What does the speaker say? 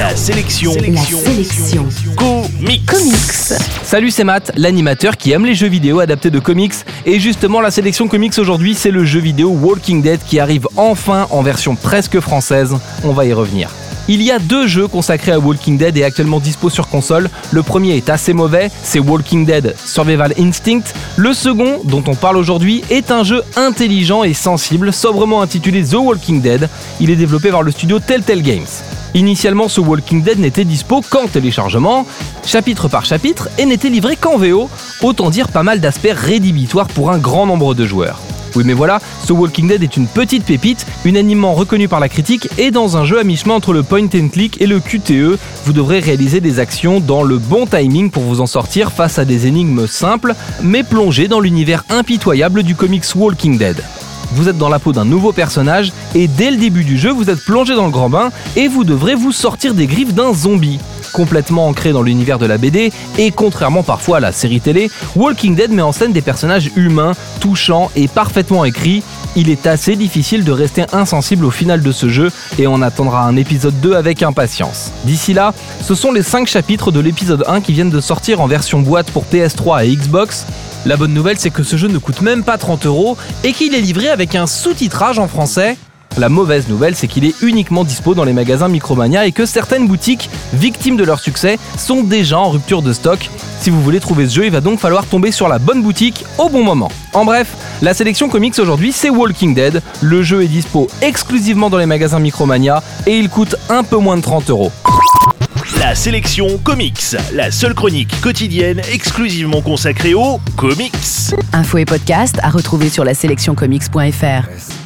La sélection. La sélection. Comics. Comics. Salut, c'est Matt, l'animateur qui aime les jeux vidéo adaptés de comics. Et justement, la sélection comics aujourd'hui, c'est le jeu vidéo Walking Dead qui arrive enfin en version presque française. On va y revenir. Il y a deux jeux consacrés à Walking Dead et actuellement dispo sur console. Le premier est assez mauvais, c'est Walking Dead Survival Instinct. Le second, dont on parle aujourd'hui, est un jeu intelligent et sensible, sobrement intitulé The Walking Dead. Il est développé par le studio Telltale Games. Initialement, ce Walking Dead n'était dispo qu'en téléchargement, chapitre par chapitre, et n'était livré qu'en VO, autant dire pas mal d'aspects rédhibitoires pour un grand nombre de joueurs. Oui mais voilà, ce Walking Dead est une petite pépite, unanimement reconnue par la critique et dans un jeu à mi-chemin entre le point and click et le QTE, vous devrez réaliser des actions dans le bon timing pour vous en sortir face à des énigmes simples, mais plongées dans l'univers impitoyable du comics Walking Dead. Vous êtes dans la peau d'un nouveau personnage et dès le début du jeu, vous êtes plongé dans le grand bain et vous devrez vous sortir des griffes d'un zombie complètement ancré dans l'univers de la BD, et contrairement parfois à la série télé, Walking Dead met en scène des personnages humains, touchants et parfaitement écrits. Il est assez difficile de rester insensible au final de ce jeu, et on attendra un épisode 2 avec impatience. D'ici là, ce sont les 5 chapitres de l'épisode 1 qui viennent de sortir en version boîte pour PS3 et Xbox. La bonne nouvelle, c'est que ce jeu ne coûte même pas 30 euros et qu'il est livré avec un sous-titrage en français. La mauvaise nouvelle, c'est qu'il est uniquement dispo dans les magasins Micromania et que certaines boutiques, victimes de leur succès, sont déjà en rupture de stock. Si vous voulez trouver ce jeu, il va donc falloir tomber sur la bonne boutique au bon moment. En bref, la sélection comics aujourd'hui, c'est Walking Dead. Le jeu est dispo exclusivement dans les magasins Micromania et il coûte un peu moins de 30 euros. La sélection comics. La seule chronique quotidienne exclusivement consacrée aux comics. Info et podcast à retrouver sur la sélectioncomics.fr.